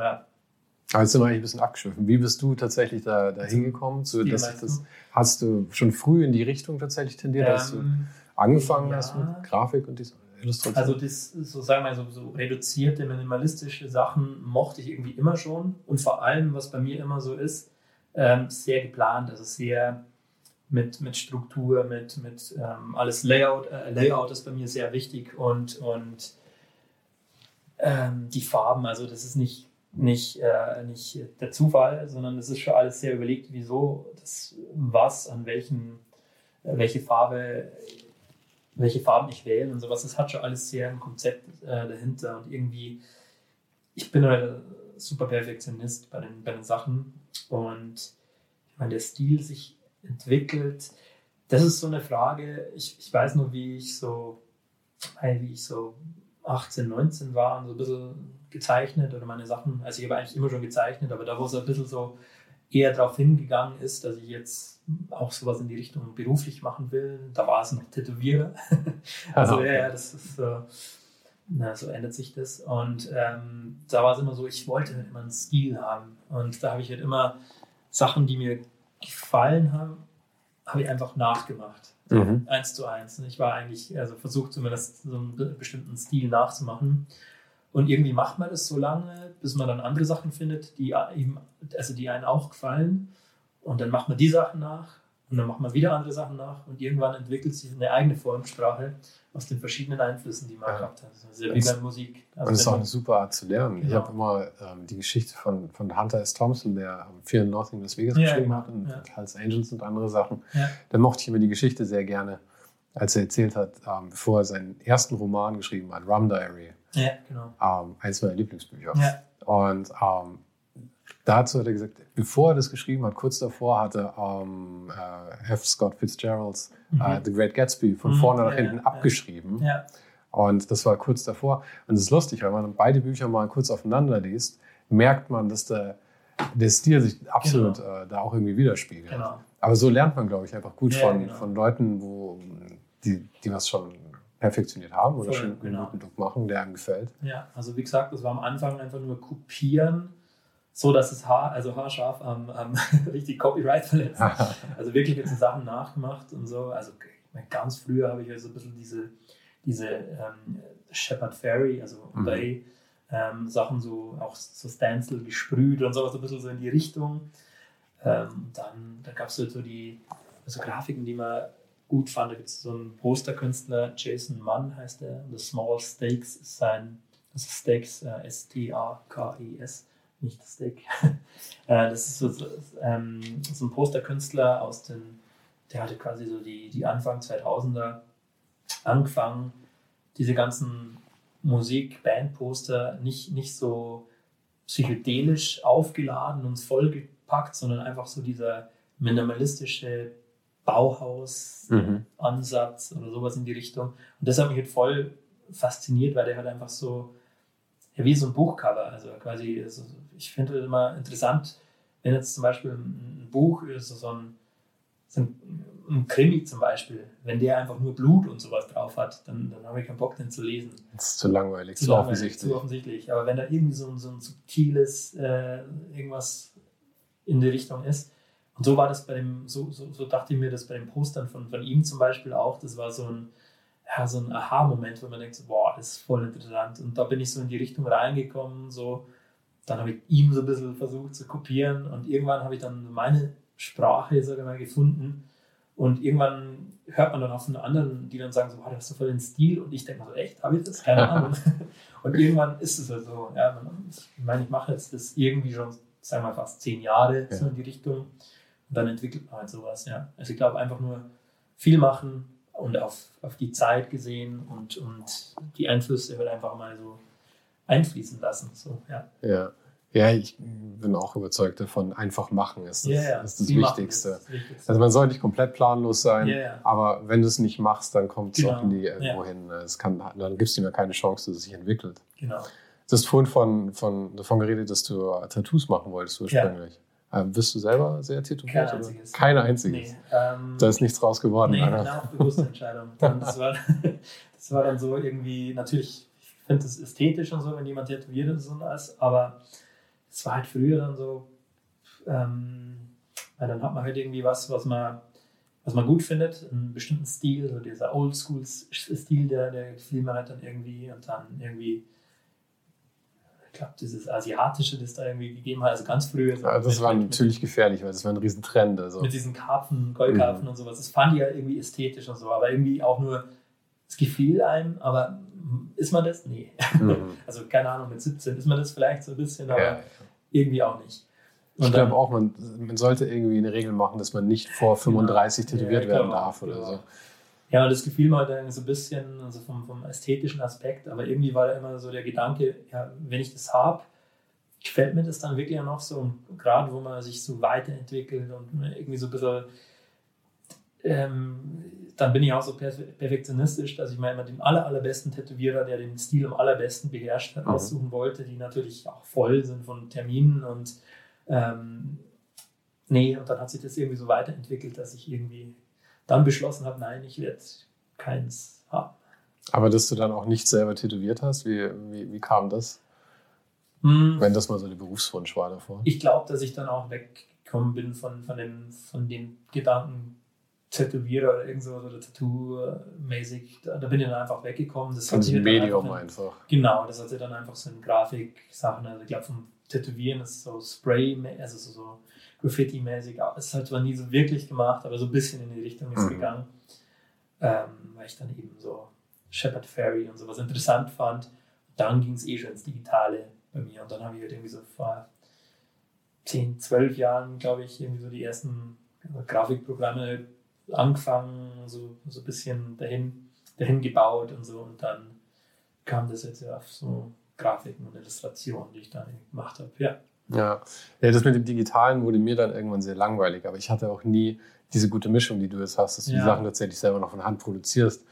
jetzt sind wir eigentlich ein bisschen abgeschwiffen. Wie bist du tatsächlich da, da
Also,
hingekommen? So, dass das, hast du schon früh in die Richtung tatsächlich tendiert, dass du
ähm,
angefangen
ja.
hast mit Grafik und Illustration?
Also das, so sagen wir so, so reduzierte, minimalistische Sachen mochte ich irgendwie immer schon. Und vor allem, was bei mir immer so ist, ähm, sehr geplant, also sehr mit, mit Struktur, mit, mit ähm, alles Layout. Äh, Layout ist bei mir sehr wichtig und, und ähm, die Farben, also das ist nicht, nicht, äh, nicht der Zufall, sondern das ist schon alles sehr überlegt, wieso, das, was, an welchen, äh, welche Farbe welche Farben ich wähle und sowas. Das hat schon alles sehr ein Konzept äh, dahinter und irgendwie, ich bin halt super Perfektionist bei den, bei den Sachen und ich meine, der Stil sich entwickelt. Das ist so eine Frage, ich, ich weiß nur, wie ich so, wie ich so 18, 19 war und so ein bisschen gezeichnet oder meine Sachen, also ich habe eigentlich immer schon gezeichnet, aber da wo es ein bisschen so eher darauf hingegangen ist, dass ich jetzt auch sowas in die Richtung beruflich machen will. Da war es noch Tätowierer. also
Aha.
ja, ja, das ist so, na, so ändert sich das. Und ähm, da war es immer so, ich wollte halt immer einen Stil haben. Und da habe ich halt immer Sachen, die mir gefallen haben, habe ich einfach nachgemacht.
Mhm.
Eins zu eins. Und Ich war eigentlich, also versucht zumindest so einen be- bestimmten Stil nachzumachen. Und irgendwie macht man das so lange, bis man dann andere Sachen findet, die ihm, also die einen auch gefallen. Und dann macht man die Sachen nach und dann macht man wieder andere Sachen nach und irgendwann entwickelt sich eine eigene Formsprache aus den verschiedenen Einflüssen, die man
Ja.
gehabt hat. Also wie bei Musik. Also
Und es ist auch eine super Art zu lernen. Ich
Genau.
habe immer ähm, die Geschichte von, von Hunter S. Thompson, der ähm, Fear and Loathing in Las Vegas
Ja,
geschrieben
genau.
hat und
Ja.
Hells Angels und andere Sachen.
Ja.
Da mochte ich immer die Geschichte sehr gerne, als er erzählt hat, ähm, bevor er seinen ersten Roman geschrieben hat, Rum Diary,
ja, genau.
ähm, eins meiner Lieblingsbücher.
Ja,
Und ähm, dazu hat er gesagt, bevor er das geschrieben hat, kurz davor hatte ähm, äh, F. Scott Fitzgeralds äh,
Mhm.
The Great Gatsby von
Mhm,
vorne nach
ja,
hinten
ja,
abgeschrieben.
ja,
Und das war kurz davor. Und es ist lustig, wenn man beide Bücher mal kurz aufeinander liest, merkt man, dass der, der Stil sich absolut äh, da auch irgendwie widerspiegelt.
genau.
Aber so lernt man, glaube ich, einfach gut von,
genau.
von Leuten, wo die, die was schon perfektioniert haben oder
Voll,
schon einen
genau.
guten Look machen, der einem gefällt.
Ja, also wie gesagt, das war am Anfang einfach nur kopieren, so dass es haar, also haarscharf am, am richtig Copyright verletzt. Also wirklich jetzt Sachen nachgemacht und so. Also ganz früher habe ich ja so ein bisschen diese, diese ähm, Shepard Ferry, also
Mhm.
Bay, ähm, Sachen so, auch so Stencil gesprüht und sowas, ein bisschen so in die Richtung. Ähm, dann dann gab es halt so die also Grafiken, die man gut fand. Da gibt es so einen Posterkünstler, Jason Mann heißt der. The Small Stakes ist sein, das ist Stakes, äh, S-T-A-K-E-S, nicht das Steak. äh, das ist so, ähm, so ein Posterkünstler aus den, der hatte quasi so die, die Anfang 2000er angefangen, diese ganzen Musik-Band-Poster nicht, nicht so psychedelisch aufgeladen und vollgepackt, sondern einfach so dieser minimalistische Bauhaus-Ansatz oder sowas in die Richtung. Und das hat mich halt voll fasziniert, weil der halt einfach so, ja, wie so ein Buchcover. Also quasi, also ich finde es immer interessant, wenn jetzt zum Beispiel ein Buch ist, so ein, so ein, ein Krimi zum Beispiel, wenn der einfach nur Blut und sowas drauf hat, dann, dann habe ich keinen Bock, den zu lesen.
Das ist zu langweilig, zu,
langweilig,
offensichtlich.
Zu offensichtlich. Aber wenn da irgendwie so ein, so ein subtiles äh, irgendwas in die Richtung ist. Und so war das bei dem, so, so, so dachte ich mir das bei den Postern von, von ihm zum Beispiel auch. Das war so ein, ja, so ein Aha-Moment, wo man denkt, so, boah, das ist voll interessant. Und da bin ich so in die Richtung reingekommen. So. Dann habe ich ihm so ein bisschen versucht zu kopieren und irgendwann habe ich dann meine Sprache, sage ich mal, gefunden. Und irgendwann hört man dann auch von anderen, die dann sagen, so, wow, du hast so voll den Stil. Und ich denke mir so, echt, habe ich das? Keine Ahnung. und irgendwann ist es halt so. Ja, ich meine, ich mache jetzt das irgendwie schon, sagen wir mal, fast zehn Jahre ja. so in die Richtung. Und dann entwickelt man halt sowas, ja. Also ich glaube, einfach nur viel machen und auf, auf die Zeit gesehen und, und die Einflüsse halt einfach mal so einfließen lassen. So, ja.
ja. Ja, ich bin auch überzeugt davon, einfach machen ist das, yeah, ist das Wichtigste. Ist das Wichtigste. Also man soll nicht komplett planlos sein, yeah, aber wenn du es nicht machst, dann kommt es genau. auch nie irgendwo hin. Es kann, dann gibst du ihm ja keine Chance, dass es sich entwickelt.
Genau.
Du hast vorhin von, von, davon geredet, dass du Tattoos machen wolltest ursprünglich. Ähm, bist du selber sehr tätowiert?
Kein einziges.
Keine einziges. Nee, ähm, da ist nichts draus geworden.
Nee, eine bewusste Entscheidung. das, war, das war dann so irgendwie, natürlich, ich finde es ästhetisch und so, wenn jemand tätowiert ist und alles, aber es war halt früher dann so, ähm, weil dann hat man halt irgendwie was, was man, was man gut findet, einen bestimmten Stil, so dieser Oldschool-Stil, der, der gefiel mir halt dann irgendwie und dann irgendwie, ich glaube, dieses Asiatische, das da irgendwie gegeben hat, also ganz früher. So
ja, das war natürlich mit, gefährlich, weil das war ein Riesentrend. Also.
Mit diesen Karpfen, Goldkarpfen mhm. und sowas, das fand ich ja irgendwie ästhetisch und so, aber irgendwie auch nur, es gefiel einem, aber ist man das? Nee. Mhm. Also keine Ahnung, mit 17 ist man das vielleicht so ein bisschen, aber ja. irgendwie auch nicht.
Und ich glaube auch, man, man, sollte irgendwie eine Regel machen, dass man nicht vor 35 genau. tätowiert ja, werden darf oder so.
Ja, das gefiel mir halt so ein bisschen also vom, vom ästhetischen Aspekt, aber irgendwie war da immer so der Gedanke, ja, wenn ich das habe, gefällt mir das dann wirklich auch noch so. Und gerade wo man sich so weiterentwickelt und irgendwie so ein bisschen ähm, dann bin ich auch so perfektionistisch, dass ich mir immer den aller, allerbesten Tätowierer, der den Stil am allerbesten beherrscht hat, mhm. aussuchen wollte, die natürlich auch voll sind von Terminen und ähm, nee, und dann hat sich das irgendwie so weiterentwickelt, dass ich irgendwie dann beschlossen habe, nein, ich werde keins haben.
Aber dass du dann auch nicht selber tätowiert hast, wie, wie, wie kam das? Hm. Wenn das mal so der Berufswunsch war davor.
Ich glaube, dass ich dann auch weggekommen bin von, von, dem, von den Gedanken, Tätowierer oder irgend so oder Tattoo-mäßig, da, da, bin ich dann einfach weggekommen. Das
Von diesem Medium einfach, einfach,
Genau, das hatte dann einfach so eine Grafik-Sachen. Also ich glaube, vom Tätowieren ist so Spray, also so, so Graffiti-mäßig. Es hat zwar nie so wirklich gemacht, aber so ein bisschen in die Richtung ist mhm. gegangen. Ähm, weil ich dann eben so Shepard Ferry und sowas interessant fand. Dann ging es eh schon ins Digitale bei mir. Und dann habe ich halt irgendwie so vor 10, 12 Jahren, glaube ich, irgendwie so die ersten Grafikprogramme angefangen, so, so ein bisschen dahin, dahin gebaut und so. Und dann kam das jetzt auf so Grafiken und Illustrationen, die ich dann gemacht habe. Ja.
Ja. ja, das mit dem Digitalen wurde mir dann irgendwann sehr langweilig, aber ich hatte auch nie diese gute Mischung, die du jetzt hast, dass du ja. die Sachen tatsächlich selber noch von Hand produzierst.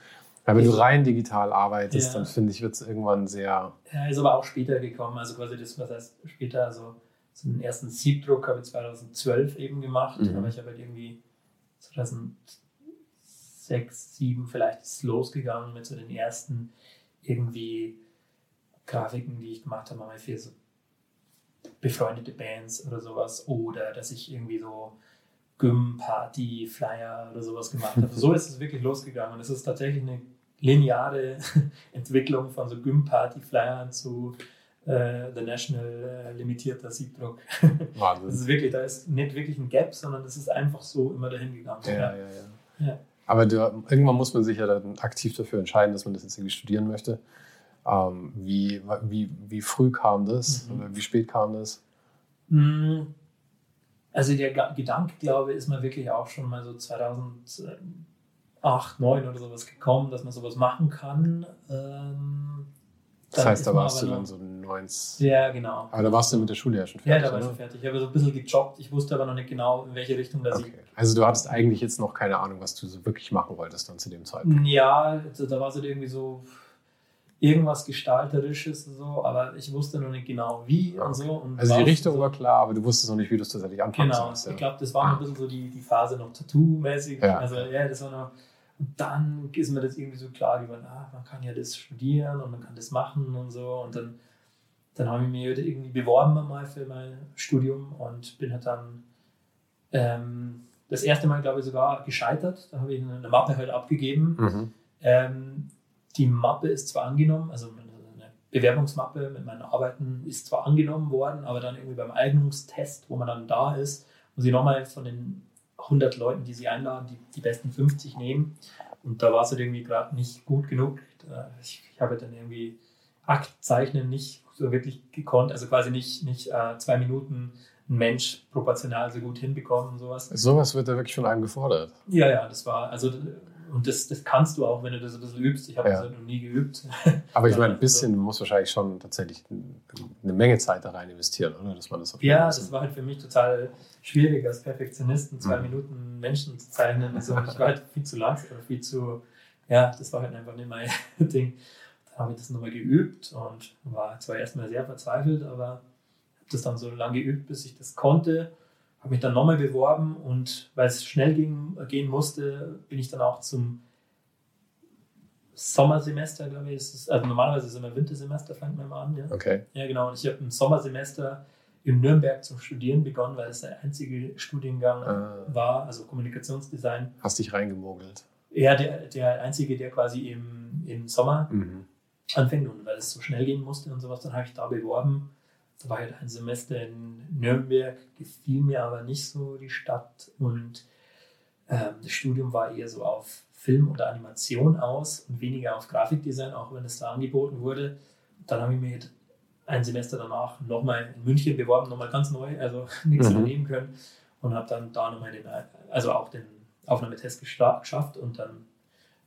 Weil wenn du rein digital arbeitest, ja. dann finde ich, wird es irgendwann sehr.
Ja, ist aber auch später gekommen. Also quasi das, was heißt später, also so einen ersten Siebdruck habe ich 2012 eben gemacht, mhm. aber ich habe halt irgendwie 2006, 2007 vielleicht ist es losgegangen mit so den ersten irgendwie Grafiken, die ich gemacht habe, mal für so befreundete Bands oder sowas oder dass ich irgendwie so Gym-Party, Flyer oder sowas gemacht habe. so ist es wirklich losgegangen und es ist tatsächlich eine lineare Entwicklung von so Gym-Party-Flyern zu äh, The National äh, limitierter Siebdruck. Wahnsinn. Das ist wirklich, da ist nicht wirklich ein Gap, sondern es ist einfach so immer dahin gegangen.
Ja, ja, ja. ja. Aber du, irgendwann muss man sich ja dann aktiv dafür entscheiden, dass man das jetzt irgendwie studieren möchte. Ähm, wie, wie, wie früh kam das mhm. oder wie spät kam das?
Mhm. Also der Gedanke, glaube ich, ist mir wirklich auch schon mal so 2008, 2009 oder sowas gekommen, dass man sowas machen kann. Ähm,
das heißt, da warst du dann so 90.
Ja, genau.
Aber da warst du mit der Schule ja schon fertig.
Ja, da war ich schon fertig. Ich habe so ein bisschen gejobbt. Ich wusste aber noch nicht genau, in welche Richtung das okay.
ich. Also, du hattest eigentlich jetzt noch keine Ahnung, was du so wirklich machen wolltest dann zu dem Zeitpunkt.
Ja, also da war es halt irgendwie so irgendwas Gestalterisches und so, aber ich wusste noch nicht genau wie okay. und so. Und
also, die Richtung so war klar, aber du wusstest noch nicht, wie du es tatsächlich anfangen
Genau, sollst, ja. ich glaube, das war noch ein bisschen so die, die Phase noch Tattoo-mäßig. Ja. Also, ja, das war noch und dann ist mir das irgendwie so klar geworden, ah, man kann ja das studieren und man kann das machen und so. Und dann, dann habe ich mich irgendwie beworben mal für mein Studium und bin halt dann ähm, das erste Mal, glaube ich, sogar gescheitert. Da habe ich eine Mappe halt abgegeben. Mhm. Ähm, die Mappe ist zwar angenommen, also eine Bewerbungsmappe mit meinen Arbeiten ist zwar angenommen worden, aber dann irgendwie beim Eignungstest, wo man dann da ist, muss ich nochmal von den 100 Leuten, die sie einladen, die, die besten 50 nehmen. Und da war es halt irgendwie gerade nicht gut genug. Ich, ich habe dann irgendwie Aktzeichnen nicht so wirklich gekonnt, also quasi nicht, nicht äh, zwei Minuten ein Mensch proportional so gut hinbekommen und sowas.
Sowas wird da wirklich von einem gefordert.
Ja, ja, das war, also und das, das kannst du auch, wenn du das ein bisschen übst. Ich habe
Ja.
das halt noch nie geübt.
Aber ich meine, ein bisschen, du musst wahrscheinlich schon tatsächlich eine Menge Zeit da rein investieren, oder? Dass man das
Ja,
bisschen-
das war halt für mich total schwierig als Perfektionisten, zwei
Mhm.
Minuten Menschen zu zeichnen. Also ich war halt viel zu langsam oder viel zu, ja, das war halt einfach nicht mein Ding. Dann habe ich das nochmal geübt und war zwar erstmal sehr verzweifelt, aber habe das dann so lange geübt, bis ich das konnte. Habe mich dann nochmal beworben und weil es schnell ging, gehen musste, bin ich dann auch zum Sommersemester, glaube ich. Ist es, also normalerweise ist es immer Wintersemester, fängt man immer an. Ja?
Okay.
Ja, genau. Und ich habe ein Sommersemester in Nürnberg zum Studieren begonnen, weil es der einzige Studiengang
Äh,
war, also Kommunikationsdesign.
hast dich reingemogelt.
Ja, der, der einzige, der quasi im, im Sommer
Mhm.
anfängt und weil es so schnell gehen musste und sowas, dann habe ich da beworben. Da war halt ein Semester in Nürnberg, gefiel mir aber nicht so die Stadt und ähm, das Studium war eher so auf Film oder Animation aus und weniger auf Grafikdesign, auch wenn es da angeboten wurde. Dann habe ich mir ein Semester danach nochmal in München beworben, nochmal ganz neu, also nichts
Mhm.
übernehmen können und habe dann da nochmal den, also auch den Aufnahmetest geschafft und dann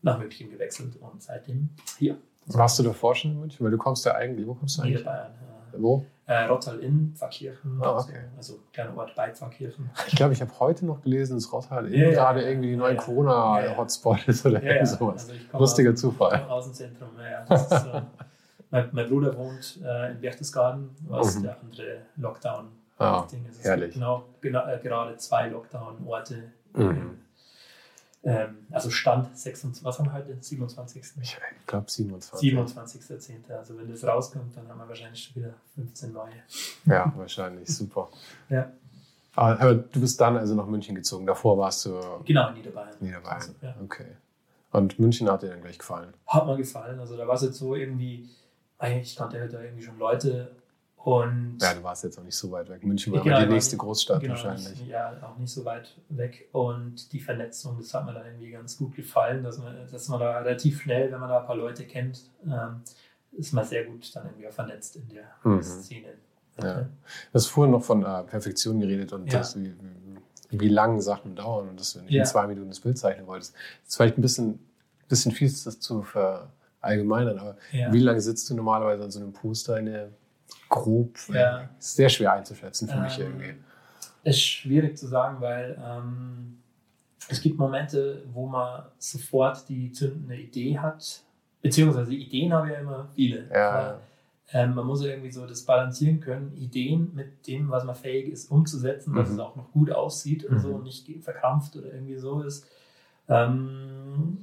nach München gewechselt und seitdem hier.
Warst du davor schon in München? Weil du kommst ja eigentlich, wo kommst du eigentlich?
Niederbayern. Äh,
Wo?
äh, Rottal in Pfarrkirchen,
Ah, okay.
also kleiner Ort bei Pfarrkirchen.
Ich glaube, ich habe heute noch gelesen, dass Rottal
Ja, ja,
gerade
ja,
irgendwie die
ja,
neue
ja.
Corona-Hotspot ist oder irgend sowas.
also ich
Lustiger
aus,
Zufall.
Im Außenzentrum, ja, ja. Ist, äh, mein, mein Bruder wohnt äh, in Berchtesgaden, was
Mhm.
der andere Lockdown
Ah,
ist. Es
herrlich.
gibt Genau, genau gerade zwei Lockdown-Orte.
Mhm.
Ähm, also Stand 26, was haben wir heute? 27.
Ich glaube 27.
27.10. Also wenn das rauskommt, dann haben wir wahrscheinlich schon wieder 15 neue.
Ja, wahrscheinlich. Super.
Ja.
Aber, aber du bist dann also nach München gezogen. Davor warst du
Genau, in Niederbayern.
Niederbayern.
Also, ja.
Okay. Und München hat dir dann gleich gefallen.
Hat mir gefallen. Also da war es jetzt so irgendwie, ich kannte halt da irgendwie schon Leute und
Ja, du warst jetzt auch nicht so weit weg. München war
Genau,
aber die
war
nächste Großstadt
genau,
wahrscheinlich.
Nicht, ja, auch nicht so weit weg. Und die Vernetzung, das hat mir dann irgendwie ganz gut gefallen, dass man, dass man da relativ schnell, wenn man da ein paar Leute kennt, ähm, ist man sehr gut dann irgendwie auch vernetzt in der
Mhm.
Szene.
Ja. Du hast vorhin noch von äh, Perfektion geredet und
Ja.
das, wie, wie lange Sachen dauern und dass du nicht
Ja.
in zwei Minuten das Bild zeichnen wolltest. Das ist vielleicht ein bisschen, bisschen viel, das zu verallgemeinern, aber
Ja.
wie lange sitzt du normalerweise an so einem Poster in der grob?
Ja.
Sehr schwer einzuschätzen für mich
Ähm,
irgendwie.
Ist schwierig zu sagen, weil ähm, es gibt Momente, wo man sofort die zündende Idee hat, beziehungsweise Ideen habe ich ja immer viele.
Ja.
Ähm, man muss ja irgendwie so das balancieren können, Ideen mit dem, was man fähig ist, umzusetzen, dass
Mhm.
es auch noch gut aussieht und
Mhm.
so und nicht verkrampft oder irgendwie so ist. Ähm,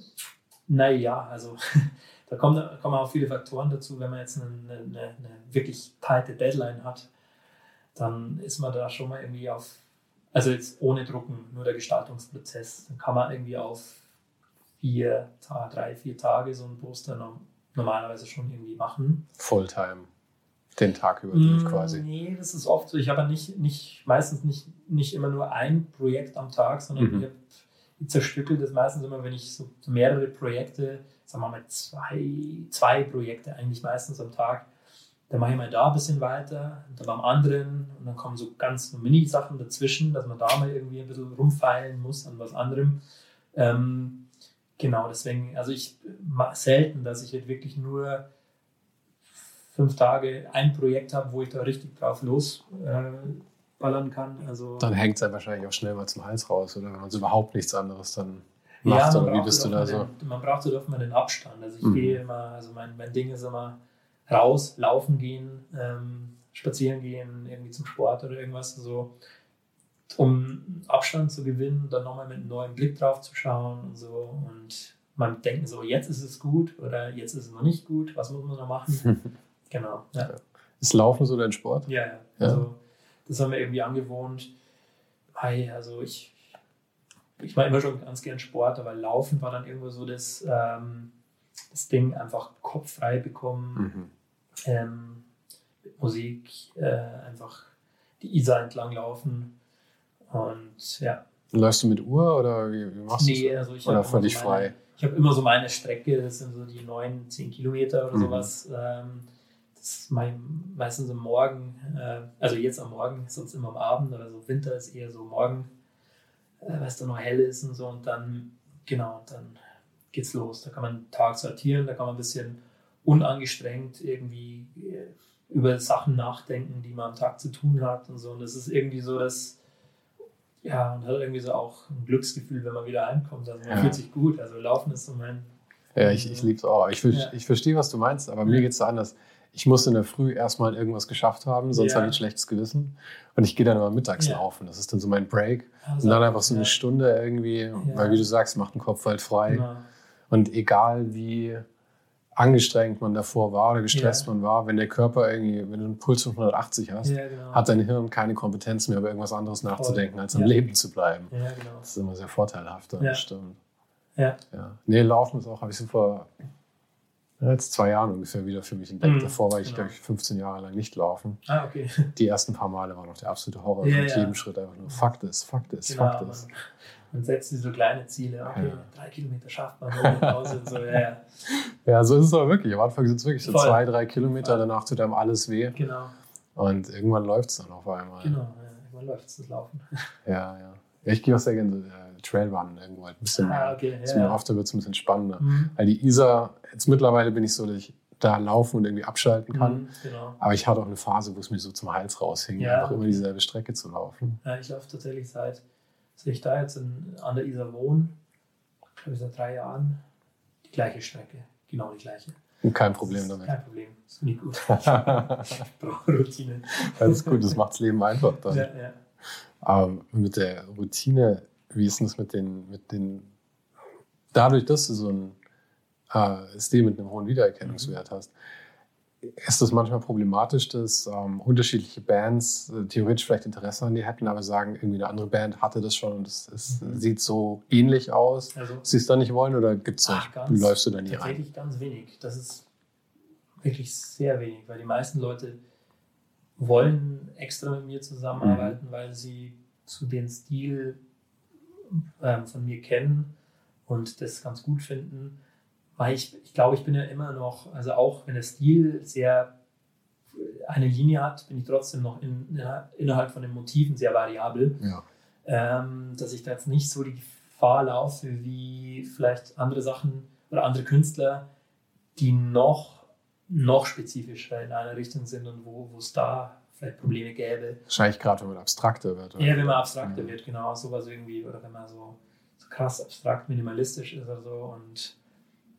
naja, also da kommen, kommen auch viele Faktoren dazu, wenn man jetzt eine, eine, eine wirklich tighte Deadline hat, dann ist man da schon mal irgendwie auf, also jetzt ohne Drucken, nur der Gestaltungsprozess, dann kann man irgendwie auf vier, drei, vier Tage so ein Poster no- normalerweise schon irgendwie machen.
Fulltime. Den Tag über durch
Mm,
quasi.
Nee, das ist oft so. Ich habe nicht, nicht, meistens nicht, nicht immer nur ein Projekt am Tag, sondern
Mhm.
ich, hab, ich zerstückel das meistens immer, wenn ich so mehrere Projekte, sagen wir mal zwei, zwei Projekte eigentlich meistens am Tag, dann mache ich mal da ein bisschen weiter, dann beim anderen und dann kommen so ganz Mini-Sachen dazwischen, dass man da mal irgendwie ein bisschen rumfeilen muss an was anderem. Ähm, genau, deswegen, also ich selten, dass ich halt wirklich nur fünf Tage ein Projekt habe, wo ich da richtig drauf losballern äh, ballern kann. Also
Dann hängt es ja wahrscheinlich auch schnell mal zum Hals raus, oder wenn man so überhaupt nichts anderes dann
ja,
macht.
man
oder wie
braucht
bist du
halt
da
auch
so?
Den, man braucht halt oft mal den Abstand. Also ich
Mhm.
gehe immer, also mein, mein Ding ist immer raus, laufen gehen, ähm, spazieren gehen, irgendwie zum Sport oder irgendwas so, um Abstand zu gewinnen, dann nochmal mit einem neuen Blick drauf zu schauen und so und man denkt so, jetzt ist es gut oder jetzt ist es noch nicht gut, was muss man noch machen? genau, ja.
Ist Laufen so dein Sport?
Ja, ja.
Ja.
Also, das haben wir irgendwie angewohnt. Also ich, ich war immer schon ganz gern Sport, aber Laufen war dann irgendwo so das, ähm, das Ding, einfach Kopf frei bekommen,
Mhm.
ähm, mit Musik, äh, einfach die Isar entlang laufen Und ja.
Läufst du mit Uhr oder wie, wie machst du
Nee, also ich
Oder
habe
völlig
so
frei?
ich habe immer so meine Strecke, das sind so die 9, 10 Kilometer oder
Mhm.
sowas. Ähm, das ist mein, meistens am Morgen, äh, also jetzt am Morgen, sonst immer am Abend, aber so Winter ist eher so morgen, äh, weil es dann noch hell ist und so und dann, genau, dann geht's los. Da kann man den Tag sortieren, da kann man ein bisschen unangestrengt irgendwie äh, über Sachen nachdenken, die man am Tag zu tun hat und so. Und das ist irgendwie so, dass ja, und hat irgendwie so auch ein Glücksgefühl, wenn man wieder heimkommt. Also man
Ja.
fühlt sich gut. Also Laufen ist so mein.
Ja, ich, ich liebe es auch. Ich,
Ja.
ich verstehe, was du meinst, aber mir
Ja.
geht es anders. Ich muss in der Früh erstmal irgendwas geschafft haben, sonst
Ja.
habe ich ein schlechtes Gewissen. Und ich gehe dann immer mittags
Ja.
laufen. Das ist dann so mein Break.
Also,
Und dann einfach so eine Stunde irgendwie, weil wie du sagst, macht den Kopf halt frei. Und egal wie angestrengt man davor war oder gestresst man war, wenn der Körper irgendwie, wenn du einen Puls von 180 hast,
genau.
hat dein Hirn keine Kompetenz mehr, über irgendwas anderes nachzudenken, als am. Leben zu bleiben.
ja, genau.
Das ist immer sehr vorteilhaft,
Ja.
das stimmt.
Ja.
Ja. Nee, Laufen ist auch, habe ich so vor ja, jetzt zwei Jahren ungefähr wieder für mich entdeckt.
Mhm,
Davor war ich,
genau.
glaube ich, 15 Jahre lang nicht laufen.
Ah, okay.
Die ersten paar Male war noch der absolute Horror.
Ja,
mit
ja.
jedem Schritt einfach nur Fakt ist, Fakt ist,
Genau,
Fakt ist.
man setzt sich so kleine Ziele. Okay,
Ja.
drei Kilometer schafft man, Pause und so. Ja, ja.
Ja, so ist es aber wirklich. Am Anfang sind es wirklich so
Voll.
zwei, drei Kilometer, danach tut einem alles weh.
Genau,
Und irgendwann läuft es dann auf einmal.
genau. Ja. Man läuft das Laufen.
Ja, ja. ja ich gehe auch sehr gerne so, Trailrunnen irgendwo halt ein bisschen mehr.
Ah, okay.
Ist
Ja,
mir oft, da wird es ein bisschen spannender.
Mhm.
Weil die Isar, jetzt mittlerweile bin ich so, dass ich da laufen und irgendwie abschalten kann.
Mhm, Genau.
Aber ich hatte auch eine Phase, wo es mir so zum Hals raushing,
Ja,
einfach immer dieselbe Strecke zu laufen.
Ja, ich laufe tatsächlich seit, seit ich da jetzt in, an der Isar wohne, glaube ich seit drei Jahren, die gleiche Strecke. Genau die gleiche.
Und kein Problem damit.
Kein Problem. Das ist nie gut. Ich brauche Routine.
Das ist gut, das macht das Leben einfach dann.
Ja, ja.
Aber mit der Routine, wie ist denn das mit den, mit den, dadurch, dass du so ein äh, Stil mit einem hohen Wiedererkennungswert hast, ist das manchmal problematisch, dass ähm, unterschiedliche Bands äh, theoretisch vielleicht Interesse an dir hätten, aber sagen, irgendwie eine andere Band hatte das schon und es, es
Mhm.
sieht so ähnlich aus,
Also,
sie es dann nicht wollen oder gibt's
Ach,
solch,
ganz-
läufst du da nie rein?
tatsächlich ganz wenig. Das ist wirklich sehr wenig, weil die meisten Leute wollen extra mit mir zusammenarbeiten,
Mhm.
weil sie zu den Stil ähm, von mir kennen und das ganz gut finden. Weil ich, ich glaube, ich bin ja immer noch, also auch wenn der Stil sehr eine Linie hat, bin ich trotzdem noch in, innerhalb von den Motiven sehr variabel
Ja.
ähm, dass ich da jetzt nicht so die Gefahr laufe wie vielleicht andere Sachen oder andere Künstler, die noch, noch spezifischer in einer Richtung sind und wo wo es da vielleicht Probleme gäbe.
Wahrscheinlich gerade, wenn man abstrakter wird. oder?
Eher wenn man abstrakter
Mhm.
wird, genau, sowas irgendwie, oder wenn man so, so krass abstrakt minimalistisch ist oder so und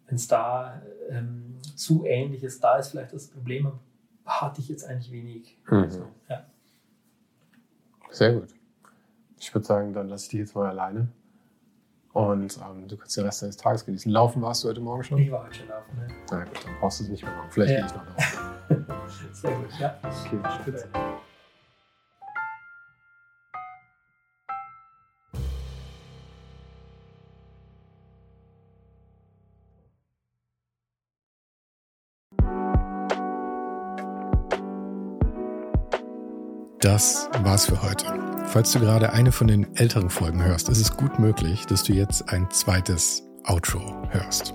wenn es da ähm, zu ähnlich ist, da ist vielleicht das Problem, hatte ich jetzt eigentlich wenig.
Mhm.
So, ja.
Sehr gut. Ich würde sagen, dann lasse ich dich jetzt mal alleine. Und ähm, du kannst den Rest deines Tages genießen. Laufen warst du heute Morgen schon?
Ich war heute schon laufen. Ne?
Na gut, dann brauchst du es nicht mehr machen. Vielleicht
Ja.
gehe ich noch drauf.
Sehr gut, ja.
Okay, spitze.
Das war's für heute. Falls du gerade eine von den älteren Folgen hörst, ist es gut möglich, dass du jetzt ein zweites Outro hörst.